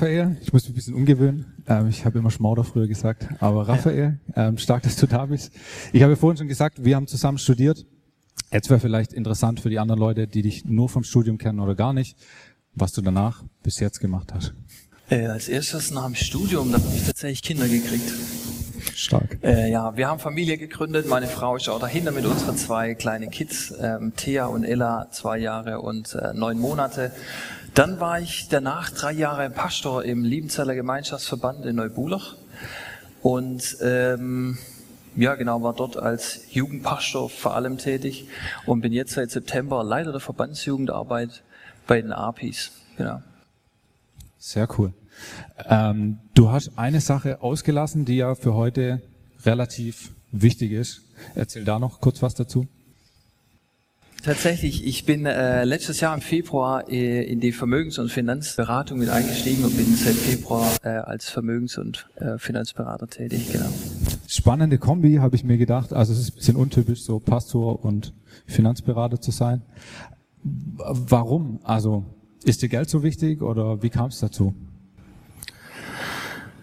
Raphael, ich muss mich ein bisschen umgewöhnen. Ähm, ich habe immer Schmauder früher gesagt, aber Raphael, ähm, stark, dass du da bist. Ich habe vorhin schon gesagt, wir haben zusammen studiert. Jetzt wäre vielleicht interessant für die anderen Leute, die dich nur vom Studium kennen oder gar nicht, was du danach bis jetzt gemacht hast. Äh, als erstes nach dem Studium, da habe ich tatsächlich Kinder gekriegt. Stark. Äh, ja, wir haben Familie gegründet. Meine Frau ist auch dahinter mit unseren zwei kleinen Kids, ähm, Thea und Ella, zwei Jahre und äh, neun Monate. Dann war ich danach drei Jahre Pastor im Liebenzeller Gemeinschaftsverband in Neubulach. Und ähm, ja, genau, war dort als Jugendpastor vor allem tätig und bin jetzt seit September Leiter der Verbandsjugendarbeit bei den APIs. Genau. Sehr cool. Ähm, du hast eine Sache ausgelassen, die ja für heute relativ wichtig ist. Erzähl da noch kurz was dazu. Tatsächlich, ich bin äh, letztes Jahr im Februar äh, in die Vermögens- und Finanzberatung mit eingestiegen und bin seit Februar äh, als Vermögens- und äh, Finanzberater tätig, genau. Spannende Kombi, habe ich mir gedacht. Also es ist ein bisschen untypisch, so Pastor und Finanzberater zu sein. Warum? Also ist dir Geld so wichtig oder wie kam es dazu?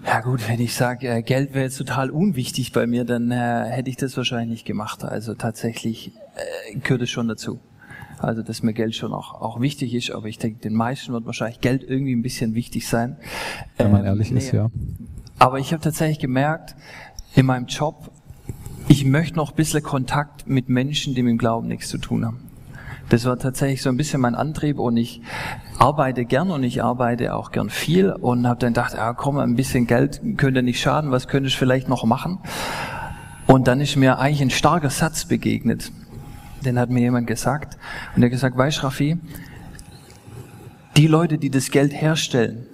Ja gut, wenn ich sage, äh, Geld wäre jetzt total unwichtig bei mir, dann äh, hätte ich das wahrscheinlich nicht gemacht. Also tatsächlich äh, gehört es schon dazu. Also dass mir Geld schon auch, auch wichtig ist, aber ich denke, den meisten wird wahrscheinlich Geld irgendwie ein bisschen wichtig sein. Wenn man ähm, ehrlich nee. ist, ja. Aber ich habe tatsächlich gemerkt, in meinem Job, ich möchte noch ein bisschen Kontakt mit Menschen, die mit dem Glauben nichts zu tun haben. Das war tatsächlich so ein bisschen mein Antrieb und ich arbeite gern und ich arbeite auch gern viel und habe dann gedacht, ja komm, ein bisschen Geld könnte nicht schaden, was könnte ich vielleicht noch machen? Und dann ist mir eigentlich ein starker Satz begegnet. Den hat mir jemand gesagt und der hat gesagt, weißt Raffi, die Leute, die das Geld herstellen,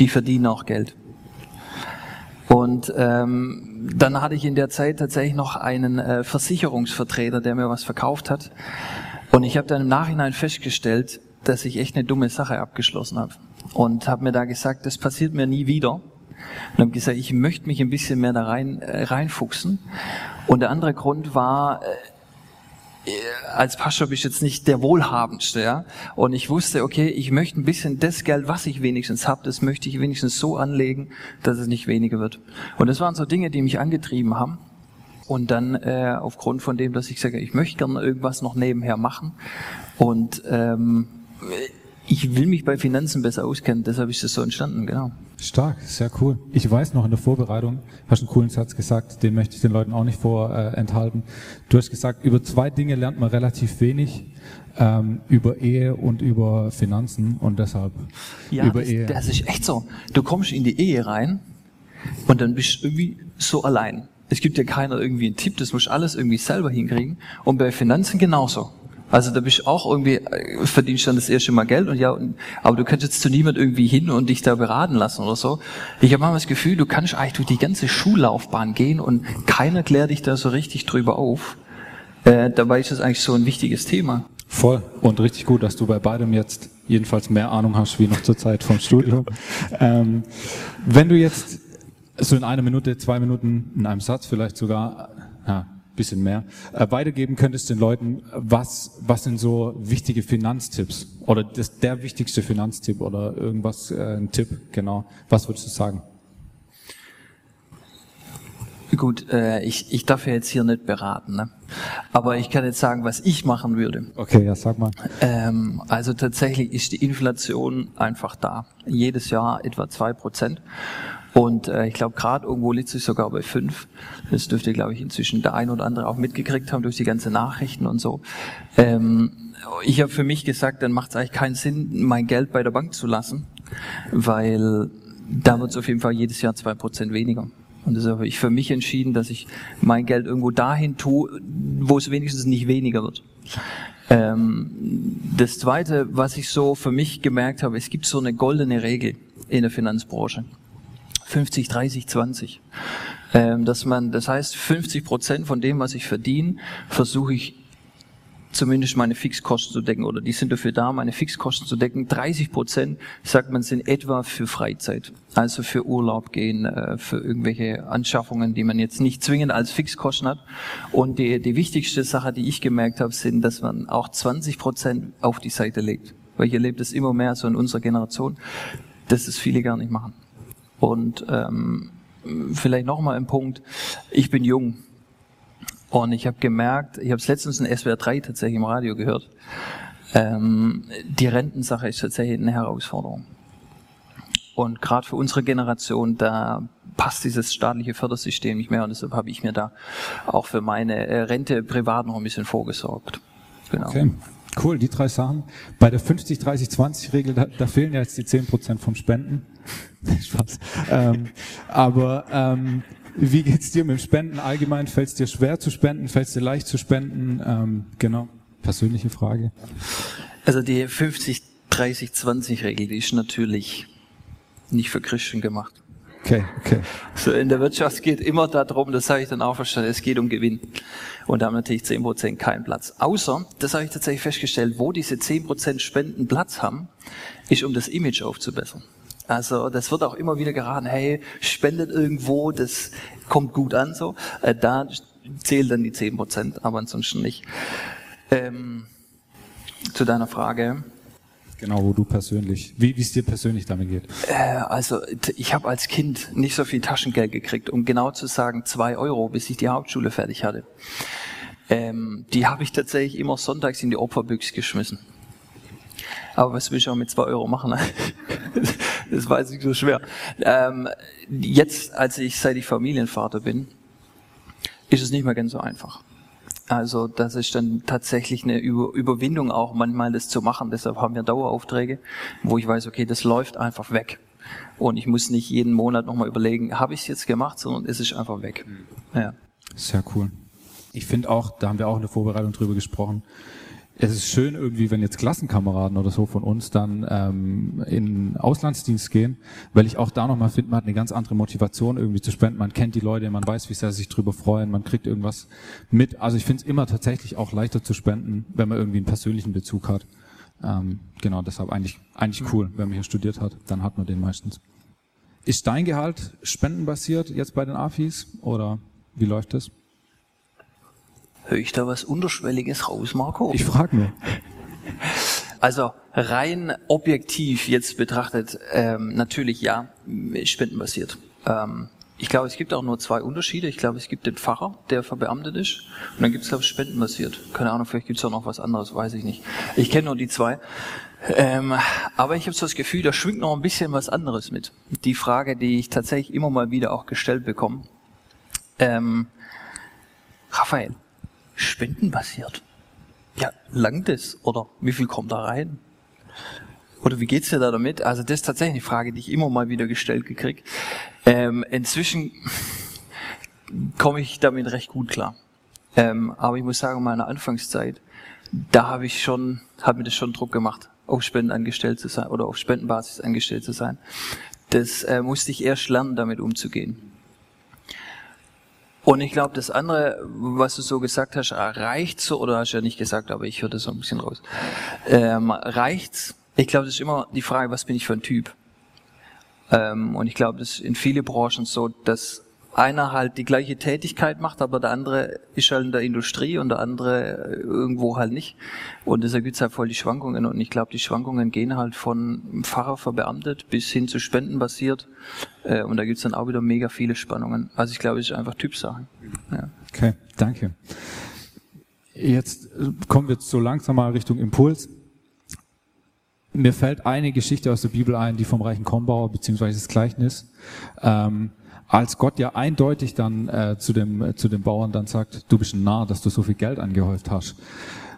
die verdienen auch Geld. Und ähm, dann hatte ich in der Zeit tatsächlich noch einen äh, Versicherungsvertreter, der mir was verkauft hat. Und ich habe dann im Nachhinein festgestellt, dass ich echt eine dumme Sache abgeschlossen habe. Und habe mir da gesagt, das passiert mir nie wieder. Und habe gesagt, ich möchte mich ein bisschen mehr da rein äh, reinfuchsen. Und der andere Grund war, äh, äh, als Pastor bist ich jetzt nicht der Wohlhabendste, ja. Und ich wusste, okay, ich möchte ein bisschen das Geld, was ich wenigstens habe, das möchte ich wenigstens so anlegen, dass es nicht weniger wird. Und das waren so Dinge, die mich angetrieben haben. Und dann äh, aufgrund von dem, dass ich sage, ich möchte gerne irgendwas noch nebenher machen. Und ähm, ich will mich bei Finanzen besser auskennen, deshalb ist es so entstanden, genau. Stark, sehr cool. Ich weiß noch in der Vorbereitung, hast einen coolen Satz gesagt, den möchte ich den Leuten auch nicht vorenthalten. Äh, du hast gesagt, über zwei Dinge lernt man relativ wenig, ähm, über Ehe und über Finanzen und deshalb ja, über das, Ehe. das ist echt so. Du kommst in die Ehe rein und dann bist du irgendwie so allein. Es gibt dir keiner irgendwie einen Tipp, das musst du alles irgendwie selber hinkriegen. Und bei Finanzen genauso. Also da bist du auch irgendwie, äh, verdienst dann das erste Mal Geld und ja, aber du kannst jetzt zu niemand irgendwie hin und dich da beraten lassen oder so. Ich habe manchmal das Gefühl, du kannst eigentlich durch die ganze Schullaufbahn gehen und keiner klärt dich da so richtig drüber auf. Äh, dabei ist das eigentlich so ein wichtiges Thema. Voll und richtig gut, dass du bei beidem jetzt jedenfalls mehr Ahnung hast wie noch zur Zeit vom Studium. ähm, wenn du jetzt so in einer Minute, zwei Minuten, in einem Satz vielleicht sogar, ja, bisschen mehr, äh, weitergeben könntest den Leuten, was, was sind so wichtige Finanztipps oder das, der wichtigste Finanztipp oder irgendwas, äh, ein Tipp, genau. Was würdest du sagen? Gut, äh, ich, ich darf ja jetzt hier nicht beraten, ne? aber ich kann jetzt sagen, was ich machen würde. Okay, ja, sag mal. Ähm, also tatsächlich ist die Inflation einfach da. Jedes Jahr etwa zwei Prozent. Und äh, ich glaube, gerade irgendwo liegt sich sogar bei fünf. Das dürfte, glaube ich, inzwischen der ein oder andere auch mitgekriegt haben durch die ganzen Nachrichten und so. Ähm, ich habe für mich gesagt, dann macht es eigentlich keinen Sinn, mein Geld bei der Bank zu lassen, weil da wird es auf jeden Fall jedes Jahr zwei Prozent weniger. Und deshalb habe ich für mich entschieden, dass ich mein Geld irgendwo dahin tue, wo es wenigstens nicht weniger wird. Ähm, das Zweite, was ich so für mich gemerkt habe, es gibt so eine goldene Regel in der Finanzbranche. 50, 30, 20. Ähm, dass man, das heißt, 50 Prozent von dem, was ich verdiene, versuche ich zumindest meine Fixkosten zu decken oder die sind dafür da, meine Fixkosten zu decken. 30 Prozent, sagt man, sind etwa für Freizeit, also für Urlaub gehen, äh, für irgendwelche Anschaffungen, die man jetzt nicht zwingend als Fixkosten hat. Und die, die wichtigste Sache, die ich gemerkt habe, sind, dass man auch 20 Prozent auf die Seite legt. Weil ich erlebe das immer mehr so in unserer Generation, dass es viele gar nicht machen. Und ähm, vielleicht nochmal ein Punkt, ich bin jung, und ich habe gemerkt, ich habe es letztens in SWR 3 tatsächlich im Radio gehört, ähm, die Rentensache ist tatsächlich eine Herausforderung. Und gerade für unsere Generation, da passt dieses staatliche Fördersystem nicht mehr und deshalb habe ich mir da auch für meine äh, Rente privat noch ein bisschen vorgesorgt. Genau. Okay. Cool, die drei Sachen. Bei der 50-30-20-Regel, da, da fehlen ja jetzt die 10% vom Spenden. Spaß. Ähm, aber ähm, wie geht's dir mit dem Spenden allgemein? Fällt es dir schwer zu spenden? Fällt es dir leicht zu spenden? Ähm, genau, persönliche Frage. Also die 50-30-20-Regel, die ist natürlich nicht für Christen gemacht. Okay, okay. So in der Wirtschaft geht immer darum, das sage ich dann auch verstanden, es geht um Gewinn. Und da haben natürlich 10% keinen Platz. Außer, das habe ich tatsächlich festgestellt, wo diese 10% Spenden Platz haben, ist um das Image aufzubessern. Also das wird auch immer wieder geraten, hey, spendet irgendwo, das kommt gut an so. Äh, da zählen dann die 10 Prozent, aber ansonsten nicht. Ähm, zu deiner Frage. Genau, wo du persönlich, wie es dir persönlich damit geht. Äh, also ich habe als Kind nicht so viel Taschengeld gekriegt, um genau zu sagen zwei Euro, bis ich die Hauptschule fertig hatte. Ähm, die habe ich tatsächlich immer sonntags in die Opferbüchse geschmissen. Aber was will ich auch mit zwei Euro machen? das weiß ich so schwer. Ähm, jetzt, als ich, seit ich Familienvater bin, ist es nicht mehr ganz so einfach. Also das ist dann tatsächlich eine Über Überwindung auch manchmal das zu machen. Deshalb haben wir Daueraufträge, wo ich weiß, okay, das läuft einfach weg. Und ich muss nicht jeden Monat nochmal überlegen, habe ich es jetzt gemacht, sondern es ist einfach weg. Ja. Sehr cool. Ich finde auch, da haben wir auch in der Vorbereitung drüber gesprochen, es ist schön irgendwie, wenn jetzt Klassenkameraden oder so von uns dann ähm, in Auslandsdienst gehen, weil ich auch da nochmal finde, man hat eine ganz andere Motivation irgendwie zu spenden. Man kennt die Leute, man weiß, wie sehr sie sich drüber freuen, man kriegt irgendwas mit. Also ich finde es immer tatsächlich auch leichter zu spenden, wenn man irgendwie einen persönlichen Bezug hat. Ähm, genau, deshalb eigentlich eigentlich cool, wenn man hier studiert hat, dann hat man den meistens. Ist dein Gehalt spendenbasiert jetzt bei den AFIs oder wie läuft das? Höre ich da was Unterschwelliges raus, Marco? Ich frage nur. Also rein objektiv jetzt betrachtet, ähm, natürlich ja, spendenbasiert. Ähm, ich glaube, es gibt auch nur zwei Unterschiede. Ich glaube, es gibt den Pfarrer, der verbeamtet ist, und dann gibt es, glaube ich, spendenbasiert. Keine Ahnung, vielleicht gibt es auch noch was anderes, weiß ich nicht. Ich kenne nur die zwei. Ähm, aber ich habe so das Gefühl, da schwingt noch ein bisschen was anderes mit. Die Frage, die ich tatsächlich immer mal wieder auch gestellt bekomme. Ähm, Raphael, spendenbasiert. Ja, langt es? Oder wie viel kommt da rein? Oder wie geht's dir da damit? Also das ist tatsächlich eine Frage, die ich immer mal wieder gestellt gekriegt. Ähm, inzwischen komme ich damit recht gut klar. Ähm, aber ich muss sagen, in meiner Anfangszeit, da habe ich schon, hat mir das schon Druck gemacht, auf Spenden angestellt zu sein oder auf Spendenbasis angestellt zu sein. Das äh, musste ich erst lernen, damit umzugehen. Und ich glaube, das andere, was du so gesagt hast, reicht so, oder hast du ja nicht gesagt, aber ich höre das so ein bisschen raus. Ähm, reicht's? Ich glaube, das ist immer die Frage, was bin ich für ein Typ? Ähm, und ich glaube, das ist in viele Branchen so, dass einer halt die gleiche Tätigkeit macht, aber der andere ist halt in der Industrie und der andere irgendwo halt nicht. Und deshalb gibt's halt voll die Schwankungen. Und ich glaube, die Schwankungen gehen halt von Pfarrer verbeamtet bis hin zu Spenden basiert. Äh, und da gibt's dann auch wieder mega viele Spannungen. Also ich glaube, es ist einfach Typsache. Ja. Okay, danke. Jetzt kommen wir so langsam mal Richtung Impuls. Mir fällt eine Geschichte aus der Bibel ein, die vom reichen Kornbauer, beziehungsweise das Gleichnis. Ähm, als Gott ja eindeutig dann äh, zu, dem, äh, zu dem Bauern dann sagt, du bist ein Narr, dass du so viel Geld angehäuft hast.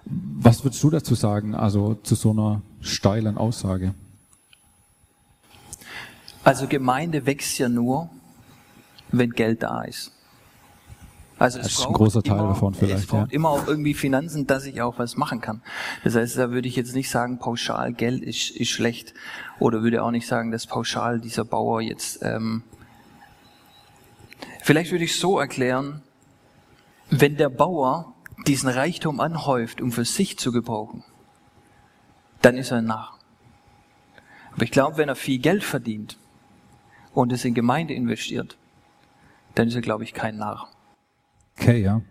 Was würdest du dazu sagen, also zu so einer steilen Aussage? Also Gemeinde wächst ja nur, wenn Geld da ist. Also das ist ein großer Teil immer, davon vielleicht. Es braucht ja. immer auch irgendwie Finanzen, dass ich auch was machen kann. Das heißt, da würde ich jetzt nicht sagen, pauschal Geld ist, ist schlecht. Oder würde auch nicht sagen, dass pauschal dieser Bauer jetzt. Ähm Vielleicht würde ich so erklären, wenn der Bauer diesen Reichtum anhäuft, um für sich zu gebrauchen, dann ist er ein Narr. Aber ich glaube, wenn er viel Geld verdient und es in Gemeinde investiert, dann ist er, glaube ich, kein Narr. Okay, ja.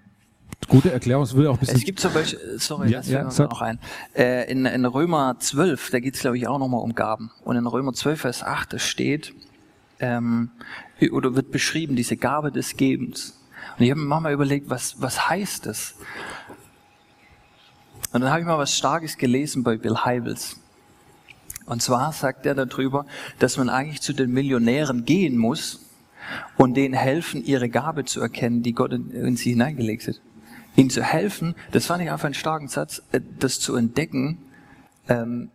Gute Erklärung, es würde auch ein bisschen. Es gibt zum Beispiel, sorry, Ja, das ja, fällt noch ein. Äh, in, in Römer 12, da geht es, glaube ich, auch nochmal um Gaben. Und in Römer 12, Vers 8, da steht, ähm, oder wird beschrieben, diese Gabe des Gebens. Und ich habe mir manchmal überlegt, was, was heißt das? Und dann habe ich mal was Starkes gelesen bei Bill Heibels. Und zwar sagt er darüber, dass man eigentlich zu den Millionären gehen muss und denen helfen, ihre Gabe zu erkennen, die Gott in, in sie hineingelegt hat. Ihnen zu helfen, das fand ich einfach einen starken Satz, äh, das zu entdecken, ähm,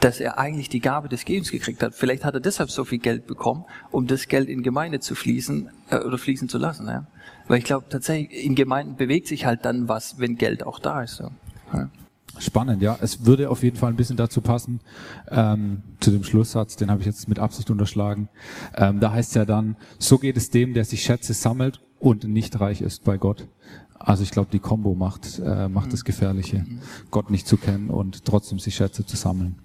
dass er eigentlich die Gabe des Gebens gekriegt hat. Vielleicht hat er deshalb so viel Geld bekommen, um das Geld in Gemeinde zu fließen äh, oder fließen zu lassen. Ja? Weil ich glaube tatsächlich, in Gemeinden bewegt sich halt dann was, wenn Geld auch da ist. So. Ja. Spannend, ja. Es würde auf jeden Fall ein bisschen dazu passen, ähm, zu dem Schlusssatz, den habe ich jetzt mit Absicht unterschlagen. Ähm, da heißt ja dann, so geht es dem, der sich Schätze sammelt und nicht reich ist bei Gott. Also ich glaube, die Combo macht, äh, macht das Gefährliche, Gott nicht zu kennen und trotzdem sich Schätze zu sammeln.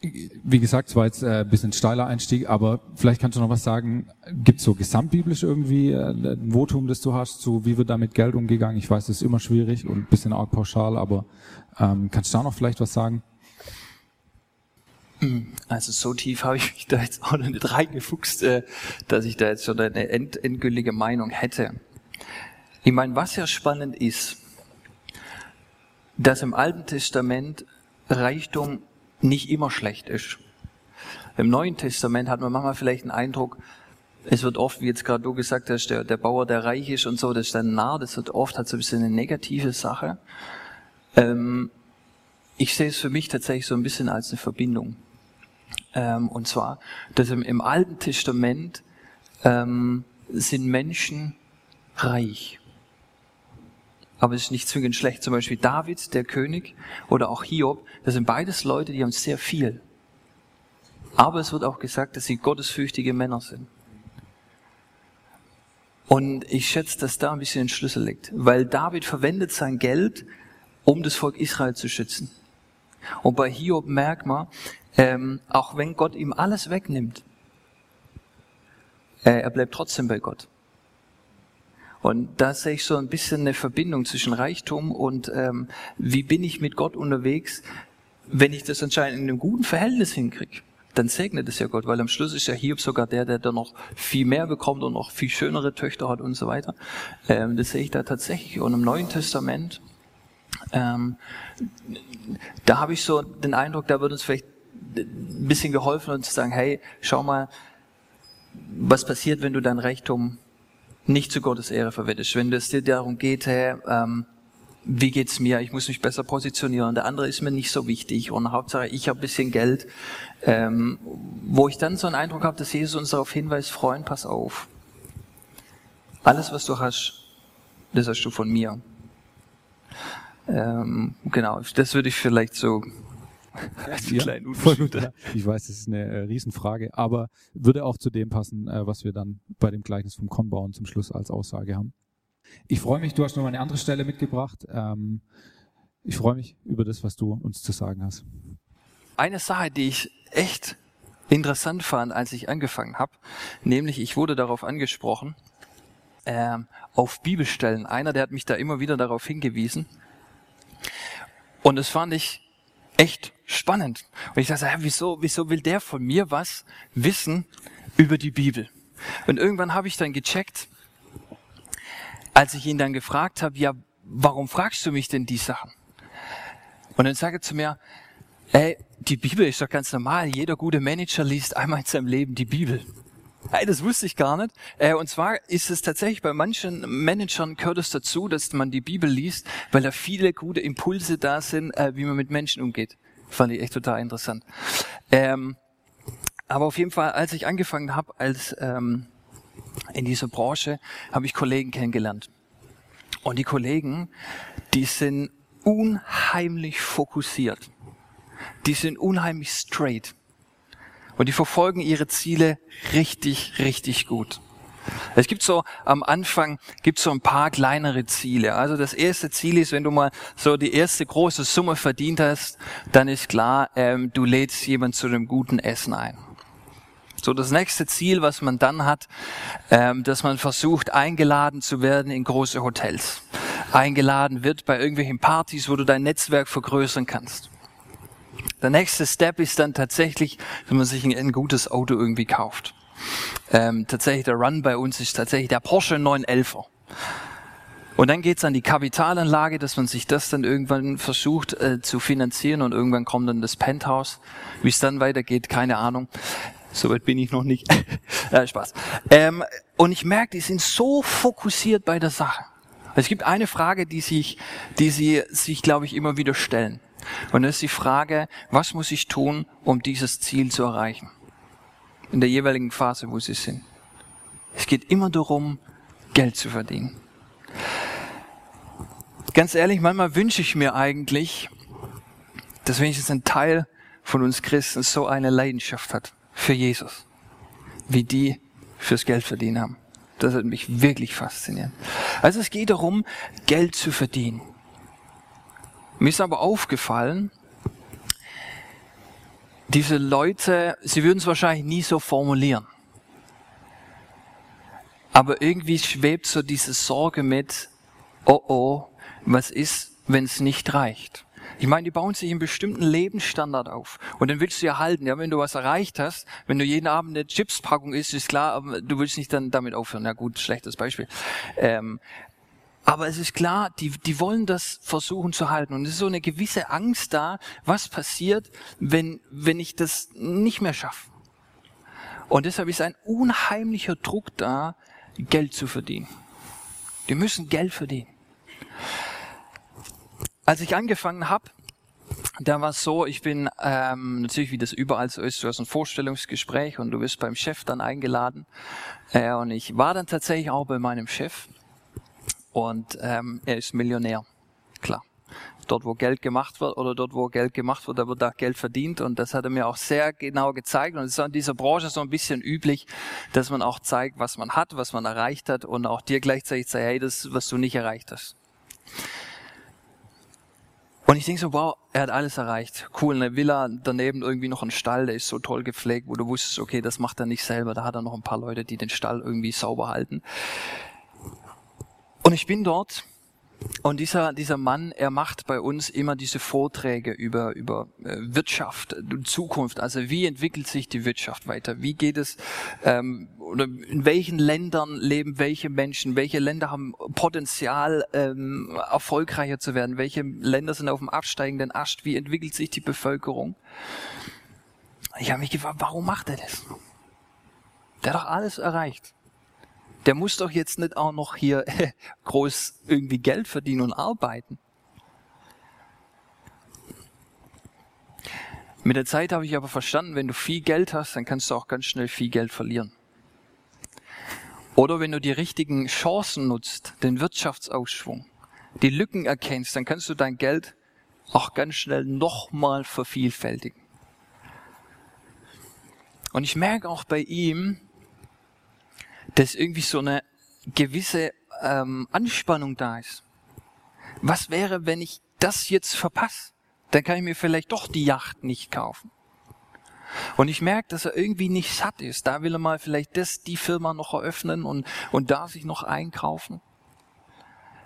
Wie gesagt, es war jetzt äh, ein bisschen steiler Einstieg, aber vielleicht kannst du noch was sagen. Gibt es so gesamtbiblisch irgendwie äh, ein Votum, das du hast, zu wie wird da mit Geld umgegangen? Ich weiß, das ist immer schwierig und ein bisschen arg pauschal, aber ähm, kannst du da noch vielleicht was sagen? Also so tief habe ich mich da jetzt auch noch nicht reingefuchst, äh, dass ich da jetzt schon eine end endgültige Meinung hätte. Ich meine, was ja spannend ist, dass im Alten Testament Reichtum nicht immer schlecht ist. Im Neuen Testament hat man manchmal vielleicht den Eindruck, es wird oft, wie jetzt gerade du gesagt hast, der, der Bauer, der reich ist und so, das ist dann nah, das wird oft, hat so ein bisschen eine negative Sache. Ähm, ich sehe es für mich tatsächlich so ein bisschen als eine Verbindung. Ähm, und zwar, dass im, im Alten Testament ähm, sind Menschen reich. Aber es ist nicht zwingend schlecht. Zum Beispiel David, der König, oder auch Hiob, das sind beides Leute, die haben sehr viel. Aber es wird auch gesagt, dass sie gottesfürchtige Männer sind. Und ich schätze, dass da ein bisschen ein Schlüssel liegt. Weil David verwendet sein Geld, um das Volk Israel zu schützen. Und bei Hiob merkt man, ähm, auch wenn Gott ihm alles wegnimmt, äh, er bleibt trotzdem bei Gott. Und da sehe ich so ein bisschen eine Verbindung zwischen Reichtum und ähm, wie bin ich mit Gott unterwegs, wenn ich das anscheinend in einem guten Verhältnis hinkriege. Dann segnet es ja Gott, weil am Schluss ist ja Hiob sogar der, der dann noch viel mehr bekommt und noch viel schönere Töchter hat und so weiter. Ähm, das sehe ich da tatsächlich. Und im Neuen Testament, ähm, da habe ich so den Eindruck, da wird uns vielleicht ein bisschen geholfen und zu sagen, hey, schau mal, was passiert, wenn du dein Reichtum nicht zu Gottes Ehre verwendest. Wenn es dir darum geht, hey, ähm, wie geht's mir? Ich muss mich besser positionieren. Der andere ist mir nicht so wichtig und Hauptsache ich habe ein bisschen Geld, ähm, wo ich dann so einen Eindruck habe, dass Jesus uns darauf hinweist: Freund, pass auf. Alles, was du hast, das hast du von mir. Ähm, genau, das würde ich vielleicht so als Ja, kleinen ja. Ich weiß, das ist eine äh, Riesenfrage, aber würde auch zu dem passen, äh, was wir dann bei dem Gleichnis vom Kornbauern zum Schluss als Aussage haben. Ich freue mich, du hast noch mal eine andere Stelle mitgebracht. Ähm, ich freue mich über das, was du uns zu sagen hast. Eine Sache, die ich echt interessant fand, als ich angefangen habe, nämlich ich wurde darauf angesprochen, ähm, auf Bibelstellen. Einer, der hat mich da immer wieder darauf hingewiesen. Und das fand ich echt spannend. Und ich dachte, hä, wieso, wieso will der von mir was wissen über die Bibel? Und irgendwann habe ich dann gecheckt, als ich ihn dann gefragt habe, ja, warum fragst du mich denn die Sachen? Und dann sagt er zu mir, ey, die Bibel ist doch ganz normal. Jeder gute Manager liest einmal in seinem Leben die Bibel. Hey, das wusste ich gar nicht. Äh, Und zwar ist es tatsächlich bei manchen Managern gehört es dazu, dass man die Bibel liest, weil da viele gute Impulse da sind, äh, wie man mit Menschen umgeht. Fand ich echt total interessant. Ähm, aber auf jeden Fall, als ich angefangen habe als ähm, in dieser Branche habe ich Kollegen kennengelernt. Und die Kollegen, die sind unheimlich fokussiert. Die sind unheimlich straight. Und die verfolgen ihre Ziele richtig, richtig gut. Es gibt so am Anfang gibt so ein paar kleinere Ziele. Also das erste Ziel ist, wenn du mal so die erste große Summe verdient hast, dann ist klar, ähm, du lädst jemand zu einem guten Essen ein. So das nächste Ziel, was man dann hat, ähm, dass man versucht, eingeladen zu werden in große Hotels. Eingeladen wird bei irgendwelchen Partys, wo du dein Netzwerk vergrößern kannst. Der nächste Step ist dann tatsächlich, wenn man sich ein, ein gutes Auto irgendwie kauft. Ähm, tatsächlich der Run bei uns ist tatsächlich der Porsche 911er. Und dann geht's an die Kapitalanlage, dass man sich das dann irgendwann versucht äh, zu finanzieren und irgendwann kommt dann das Penthouse. Wie es dann weitergeht, keine Ahnung. Soweit bin ich noch nicht. äh, Spaß. Ähm, und ich merke, die sind so fokussiert bei der Sache. Es gibt eine Frage, die sich, die sie sich, glaube ich, immer wieder stellen. Und das ist die Frage, was muss ich tun, um dieses Ziel zu erreichen? In der jeweiligen Phase, wo sie sind. Es geht immer darum, Geld zu verdienen. Ganz ehrlich, manchmal wünsche ich mir eigentlich, dass wenigstens ein Teil von uns Christen so eine Leidenschaft hat für Jesus, wie die fürs Geld verdienen haben. Das hat mich wirklich fasziniert. Also es geht darum, Geld zu verdienen. Mir ist aber aufgefallen, diese Leute, sie würden es wahrscheinlich nie so formulieren. Aber irgendwie schwebt so diese Sorge mit, oh oh, was ist, wenn es nicht reicht? Ich meine, die bauen sich einen bestimmten Lebensstandard auf. Und den willst du ja halten. Ja, wenn du was erreicht hast, wenn du jeden Abend eine Chipspackung isst, ist klar, aber du willst nicht dann damit aufhören. Na gut, schlechtes Beispiel. Ähm, aber es ist klar, die, die wollen das versuchen zu halten. Und es ist so eine gewisse Angst da, was passiert, wenn, wenn ich das nicht mehr schaffe. Und deshalb ist ein unheimlicher Druck da, Geld zu verdienen. Die müssen Geld verdienen. Als ich angefangen habe, da war es so, ich bin ähm, natürlich, wie das überall so ist, du hast ein Vorstellungsgespräch und du wirst beim Chef dann eingeladen. Äh, und ich war dann tatsächlich auch bei meinem Chef und ähm, er ist Millionär, klar. Dort, wo Geld gemacht wird oder dort, wo Geld gemacht wird, da wird auch Geld verdient. Und das hat er mir auch sehr genau gezeigt. Und es ist in dieser Branche so ein bisschen üblich, dass man auch zeigt, was man hat, was man erreicht hat und auch dir gleichzeitig sagt, hey, das, was du nicht erreicht hast. Und ich denke so, wow, er hat alles erreicht. Cool, eine Villa, daneben irgendwie noch ein Stall, der ist so toll gepflegt, wo du wusstest, okay, das macht er nicht selber, da hat er noch ein paar Leute, die den Stall irgendwie sauber halten. Und ich bin dort und dieser, dieser Mann, er macht bei uns immer diese Vorträge über, über äh, Wirtschaft, Zukunft. Also wie entwickelt sich die Wirtschaft weiter? Wie geht es, ähm, oder in welchen Ländern leben welche Menschen? Welche Länder haben Potenzial, ähm, erfolgreicher zu werden? Welche Länder sind auf dem absteigenden Ast? Wie entwickelt sich die Bevölkerung? Ich habe mich gefragt, warum macht er das? Der hat doch alles erreicht der muss doch jetzt nicht auch noch hier groß irgendwie Geld verdienen und arbeiten. Mit der Zeit habe ich aber verstanden, wenn du viel Geld hast, dann kannst du auch ganz schnell viel Geld verlieren. Oder wenn du die richtigen Chancen nutzt, den Wirtschaftsausschwung, die Lücken erkennst, dann kannst du dein Geld auch ganz schnell nochmal vervielfältigen. Und ich merke auch bei ihm, dass irgendwie so eine gewisse ähm, Anspannung da ist. Was wäre, wenn ich das jetzt verpasse? Dann kann ich mir vielleicht doch die Yacht nicht kaufen. Und ich merke, dass er irgendwie nicht satt ist. Da will er mal vielleicht das, die Firma noch eröffnen und, und da sich noch einkaufen.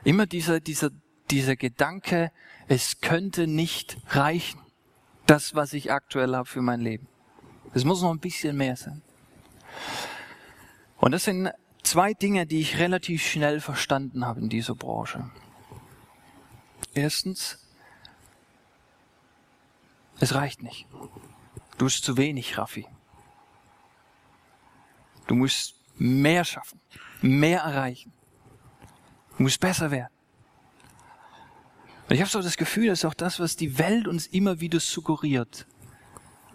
Immer dieser, dieser, dieser Gedanke, es könnte nicht reichen. Das, was ich aktuell habe für mein Leben. Es muss noch ein bisschen mehr sein. Und das sind zwei Dinge, die ich relativ schnell verstanden habe in dieser Branche. Erstens, es reicht nicht. Du hast zu wenig, Raffi. Du musst mehr schaffen, mehr erreichen. Du musst besser werden. Und ich habe so das Gefühl, das ist auch das, was die Welt uns immer wieder suggeriert.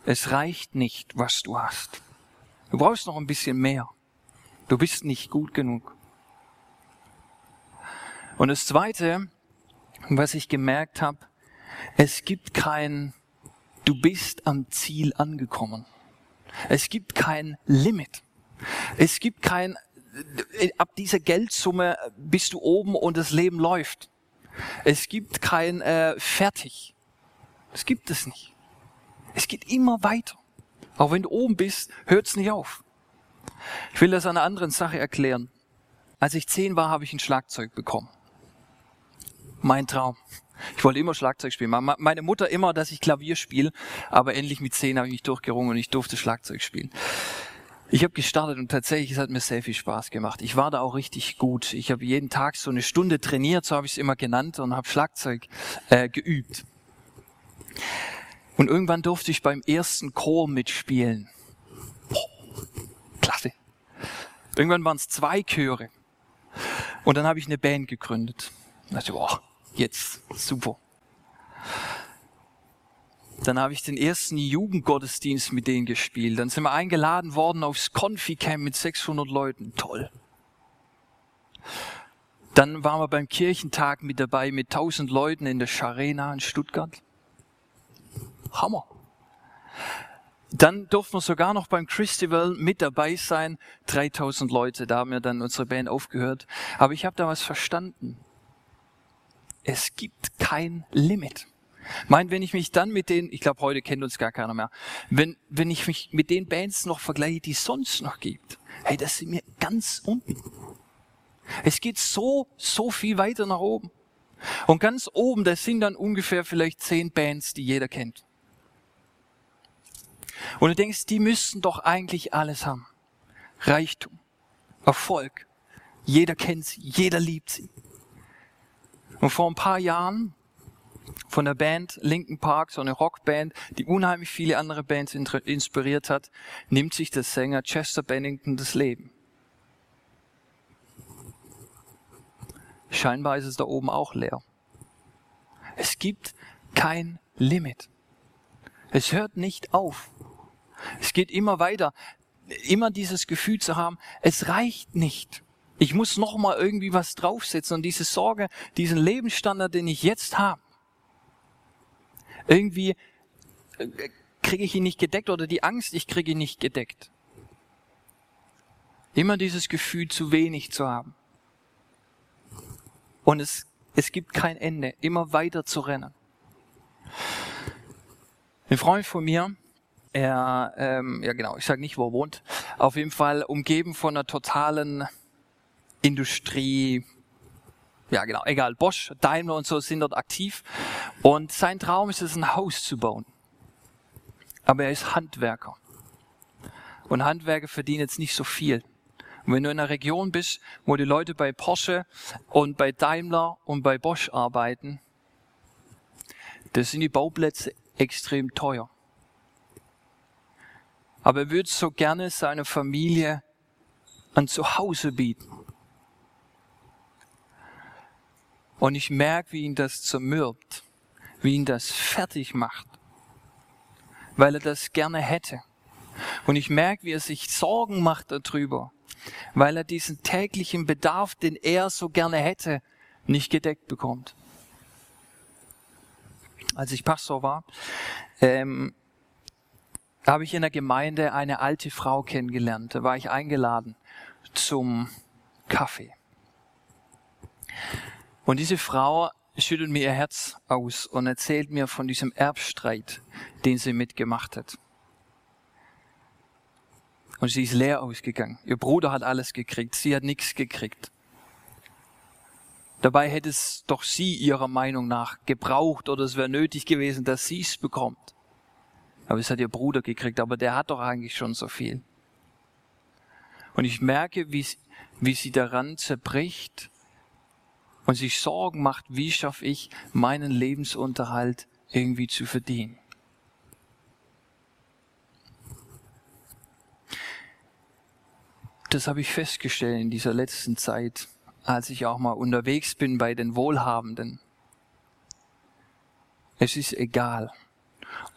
Es reicht nicht, was du hast. Du brauchst noch ein bisschen mehr. Du bist nicht gut genug. Und das Zweite, was ich gemerkt habe, es gibt kein, du bist am Ziel angekommen. Es gibt kein Limit. Es gibt kein, ab dieser Geldsumme bist du oben und das Leben läuft. Es gibt kein äh, fertig. Das gibt es nicht. Es geht immer weiter. Auch wenn du oben bist, hört es nicht auf. Ich will das an einer anderen Sache erklären. Als ich zehn war, habe ich ein Schlagzeug bekommen. Mein Traum. Ich wollte immer Schlagzeug spielen. Meine Mutter immer, dass ich Klavier spiele, aber endlich mit zehn habe ich mich durchgerungen und ich durfte Schlagzeug spielen. Ich habe gestartet und tatsächlich, es hat mir sehr viel Spaß gemacht. Ich war da auch richtig gut. Ich habe jeden Tag so eine Stunde trainiert, so habe ich es immer genannt, und habe Schlagzeug äh, geübt. Und irgendwann durfte ich beim ersten Chor mitspielen. Klasse. Irgendwann waren es zwei Chöre. Und dann habe ich eine Band gegründet. Da dachte boah, jetzt, super. Dann habe ich den ersten Jugendgottesdienst mit denen gespielt. Dann sind wir eingeladen worden aufs Confi-Camp mit 600 Leuten. Toll. Dann waren wir beim Kirchentag mit dabei mit 1000 Leuten in der Scharena in Stuttgart. Hammer. Dann durften wir sogar noch beim Christival mit dabei sein. 3000 Leute, da haben wir dann unsere Band aufgehört. Aber ich habe da was verstanden. Es gibt kein Limit. Meint, wenn ich mich dann mit den, ich glaube, heute kennt uns gar keiner mehr, wenn, wenn ich mich mit den Bands noch vergleiche, die es sonst noch gibt, hey, das sind wir ganz unten. Es geht so, so viel weiter nach oben. Und ganz oben, das sind dann ungefähr vielleicht zehn Bands, die jeder kennt. Und du denkst, die müssten doch eigentlich alles haben. Reichtum, Erfolg. Jeder kennt sie, jeder liebt sie. Und vor ein paar Jahren von der Band Linkin Park, so eine Rockband, die unheimlich viele andere Bands inspiriert hat, nimmt sich der Sänger Chester Bennington das Leben. Scheinbar ist es da oben auch leer. Es gibt kein Limit. Es hört nicht auf. Es geht immer weiter. Immer dieses Gefühl zu haben, es reicht nicht. Ich muss noch mal irgendwie was draufsetzen und diese Sorge, diesen Lebensstandard, den ich jetzt habe, irgendwie äh, kriege ich ihn nicht gedeckt oder die Angst, ich kriege ihn nicht gedeckt. Immer dieses Gefühl, zu wenig zu haben. Und es, es gibt kein Ende, immer weiter zu rennen. Ein Freund von mir, er, ähm, ja genau, ich sage nicht, wo er wohnt, auf jeden Fall umgeben von einer totalen Industrie, ja genau, egal, Bosch, Daimler und so sind dort aktiv. Und sein Traum ist es, ein Haus zu bauen. Aber er ist Handwerker. Und Handwerker verdienen jetzt nicht so viel. Und wenn du in einer Region bist, wo die Leute bei Porsche und bei Daimler und bei Bosch arbeiten, da sind die Bauplätze extrem teuer. Aber er würde so gerne seiner Familie ein Zuhause bieten. Und ich merke, wie ihn das zermürbt, wie ihn das fertig macht, weil er das gerne hätte. Und ich merke, wie er sich Sorgen macht darüber, weil er diesen täglichen Bedarf, den er so gerne hätte, nicht gedeckt bekommt. Als ich Pastor war, ähm, habe ich in der Gemeinde eine alte Frau kennengelernt. Da war ich eingeladen zum Kaffee. Und diese Frau schüttelt mir ihr Herz aus und erzählt mir von diesem Erbstreit, den sie mitgemacht hat. Und sie ist leer ausgegangen. Ihr Bruder hat alles gekriegt, sie hat nichts gekriegt. Dabei hätte es doch sie ihrer Meinung nach gebraucht oder es wäre nötig gewesen, dass sie es bekommt. Aber es hat ihr Bruder gekriegt, aber der hat doch eigentlich schon so viel. Und ich merke, wie, wie sie daran zerbricht und sich Sorgen macht, wie schaffe ich meinen Lebensunterhalt irgendwie zu verdienen. Das habe ich festgestellt in dieser letzten Zeit, als ich auch mal unterwegs bin bei den Wohlhabenden. Es ist egal,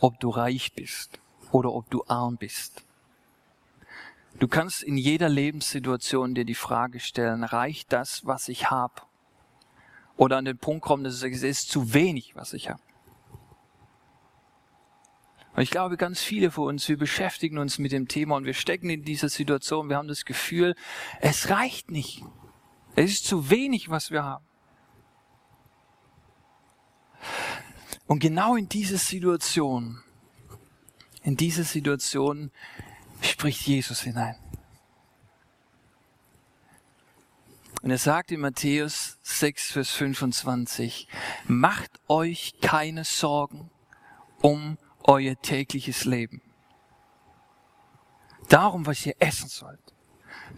ob du reich bist oder ob du arm bist. Du kannst in jeder Lebenssituation dir die Frage stellen, reicht das, was ich habe? Oder an den Punkt kommen, dass es ist zu wenig, was ich habe. Und ich glaube, ganz viele von uns, wir beschäftigen uns mit dem Thema und wir stecken in dieser Situation, wir haben das Gefühl, es reicht nicht. Es ist zu wenig, was wir haben. Und genau in diese Situation, in diese Situation spricht Jesus hinein. Und er sagt in Matthäus 6, Vers 25, macht euch keine Sorgen um euer tägliches Leben. Darum, was ihr essen sollt.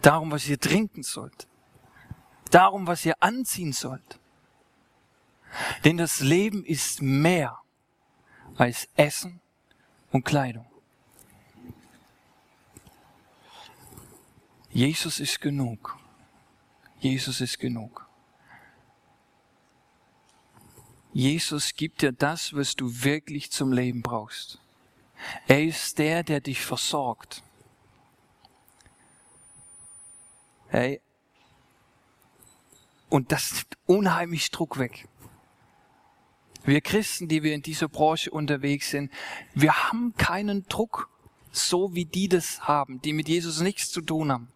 Darum, was ihr trinken sollt. Darum, was ihr anziehen sollt. Denn das Leben ist mehr als Essen und Kleidung. Jesus ist genug. Jesus ist genug. Jesus gibt dir das, was du wirklich zum Leben brauchst. Er ist der, der dich versorgt. Hey. Und das nimmt unheimlich Druck weg. Wir Christen, die wir in dieser Branche unterwegs sind, wir haben keinen Druck, so wie die das haben, die mit Jesus nichts zu tun haben.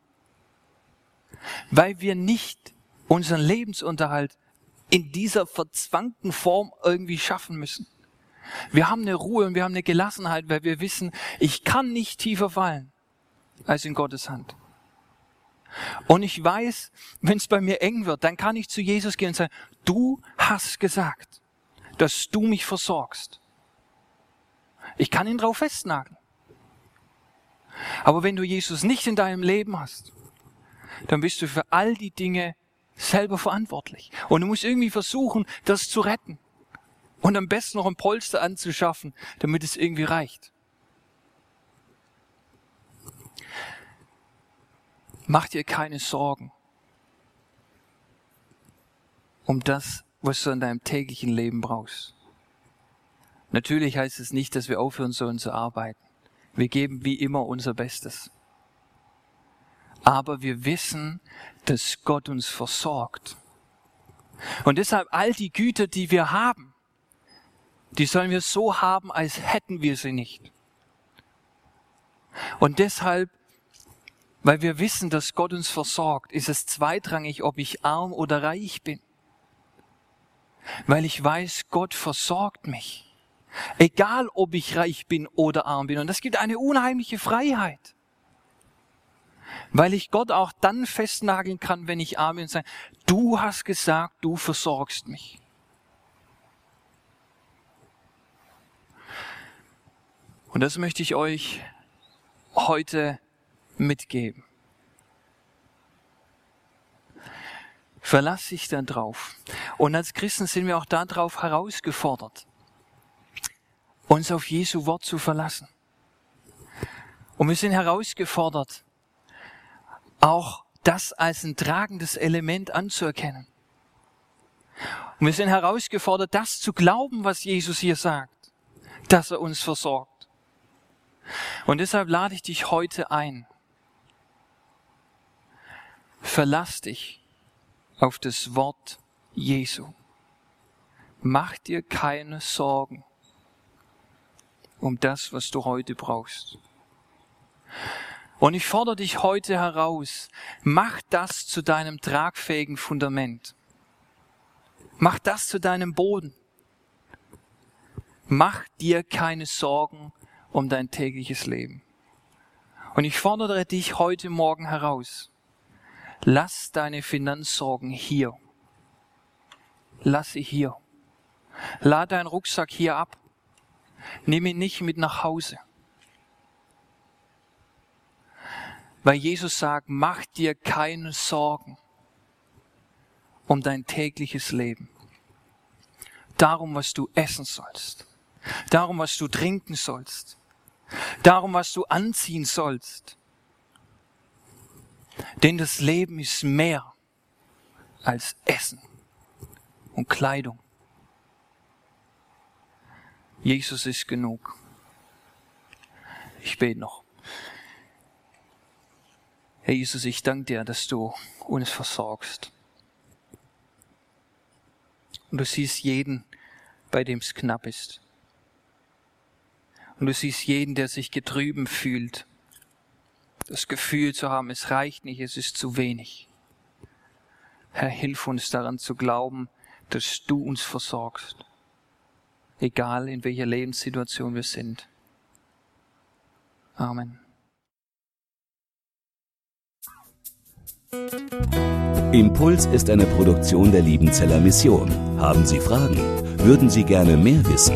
Weil wir nicht unseren Lebensunterhalt in dieser verzwangten Form irgendwie schaffen müssen. Wir haben eine Ruhe und wir haben eine Gelassenheit, weil wir wissen, ich kann nicht tiefer fallen als in Gottes Hand. Und ich weiß, wenn es bei mir eng wird, dann kann ich zu Jesus gehen und sagen, du hast gesagt, dass du mich versorgst. Ich kann ihn drauf festnageln. Aber wenn du Jesus nicht in deinem Leben hast, dann bist du für all die Dinge selber verantwortlich. Und du musst irgendwie versuchen, das zu retten. Und am besten noch ein Polster anzuschaffen, damit es irgendwie reicht. Mach dir keine Sorgen um das, was du in deinem täglichen Leben brauchst. Natürlich heißt es nicht, dass wir aufhören sollen zu arbeiten. Wir geben wie immer unser Bestes aber wir wissen, dass Gott uns versorgt. Und deshalb all die Güter, die wir haben, die sollen wir so haben, als hätten wir sie nicht. Und deshalb, weil wir wissen, dass Gott uns versorgt, ist es zweitrangig, ob ich arm oder reich bin. Weil ich weiß, Gott versorgt mich. Egal, ob ich reich bin oder arm bin. Und das gibt eine unheimliche Freiheit weil ich Gott auch dann festnageln kann, wenn ich arm bin und sage, du hast gesagt, du versorgst mich. Und das möchte ich euch heute mitgeben. Verlass dich dann drauf. Und als Christen sind wir auch darauf herausgefordert, uns auf Jesu Wort zu verlassen. Und wir sind herausgefordert, auch das als ein tragendes Element anzuerkennen. Und wir sind herausgefordert, das zu glauben, was Jesus hier sagt, dass er uns versorgt. Und deshalb lade ich dich heute ein. Verlass dich auf das Wort Jesu. Mach dir keine Sorgen um das, was du heute brauchst. Und ich fordere dich heute heraus, mach das zu deinem tragfähigen Fundament. Mach das zu deinem Boden. Mach dir keine Sorgen um dein tägliches Leben. Und ich fordere dich heute Morgen heraus. Lass deine Finanzsorgen hier. Lass sie hier. Lad deinen Rucksack hier ab. Nimm ihn nicht mit nach Hause. Weil Jesus sagt, mach dir keine Sorgen um dein tägliches Leben. Darum, was du essen sollst. Darum, was du trinken sollst. Darum, was du anziehen sollst. Denn das Leben ist mehr als Essen und Kleidung. Jesus ist genug. Ich bete noch. Herr Jesus, ich danke dir, dass du uns versorgst. Und du siehst jeden, bei dem es knapp ist. Und du siehst jeden, der sich getrüben fühlt. Das Gefühl zu haben, es reicht nicht, es ist zu wenig. Herr, hilf uns daran zu glauben, dass du uns versorgst. Egal in welcher Lebenssituation wir sind. Amen. Impuls ist eine Produktion der Liebenzeller Mission. Haben Sie Fragen? Würden Sie gerne mehr wissen?